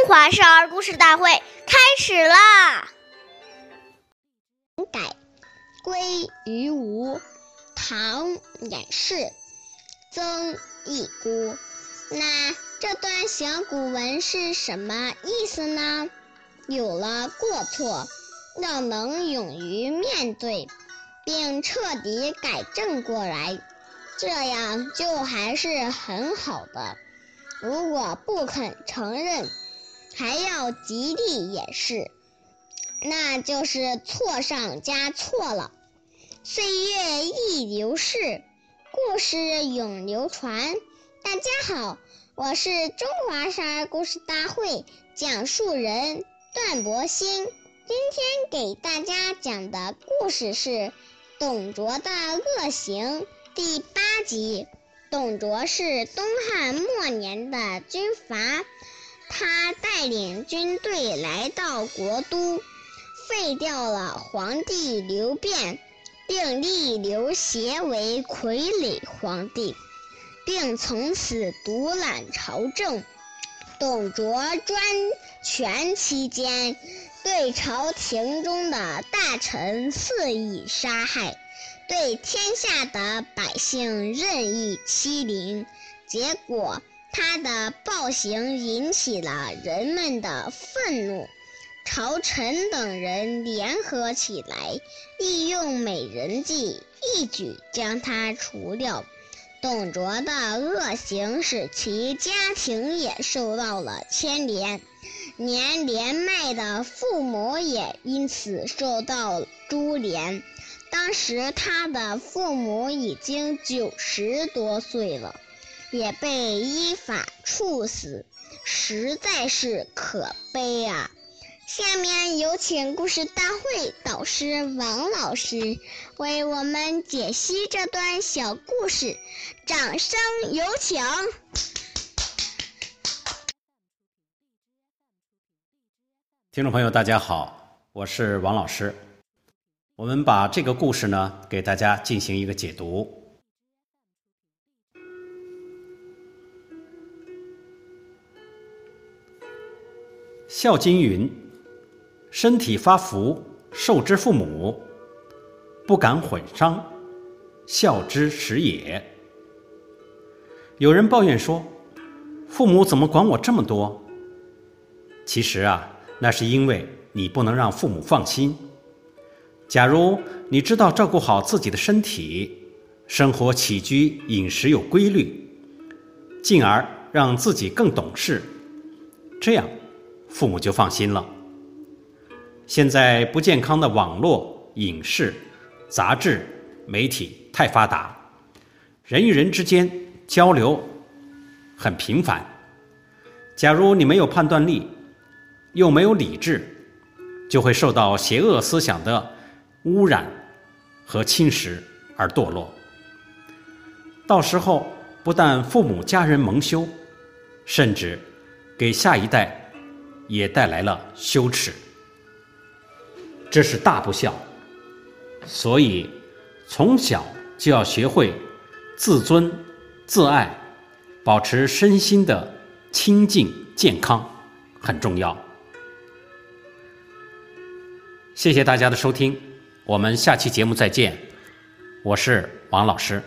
中华少儿故事大会开始啦！改归于吴，唐·演士，曾益姑。那这段小古文是什么意思呢？有了过错，要能勇于面对，并彻底改正过来，这样就还是很好的。如果不肯承认，还要极力掩饰，那就是错上加错了。岁月易流逝，故事永流传。大家好，我是中华少儿故事大会讲述人段博鑫。今天给大家讲的故事是《董卓的恶行》第八集。董卓是东汉末年的军阀。他带领军队来到国都，废掉了皇帝刘辩，并立刘协为傀儡皇帝，并从此独揽朝政。董卓专权期间，对朝廷中的大臣肆意杀害，对天下的百姓任意欺凌，结果。他的暴行引起了人们的愤怒，朝臣等人联合起来，利用美人计，一举将他除掉。董卓的恶行使其家庭也受到了牵连，连连迈的父母也因此受到株连。当时他的父母已经九十多岁了。也被依法处死，实在是可悲啊！下面有请故事大会导师王老师为我们解析这段小故事，掌声有请！听众朋友，大家好，我是王老师。我们把这个故事呢，给大家进行一个解读。《孝经》云：“身体发福，受之父母，不敢毁伤，孝之始也。”有人抱怨说：“父母怎么管我这么多？”其实啊，那是因为你不能让父母放心。假如你知道照顾好自己的身体，生活起居饮食有规律，进而让自己更懂事，这样。父母就放心了。现在不健康的网络、影视、杂志、媒体太发达，人与人之间交流很频繁。假如你没有判断力，又没有理智，就会受到邪恶思想的污染和侵蚀而堕落。到时候不但父母家人蒙羞，甚至给下一代。也带来了羞耻，这是大不孝。所以，从小就要学会自尊、自爱，保持身心的清净健康，很重要。谢谢大家的收听，我们下期节目再见。我是王老师。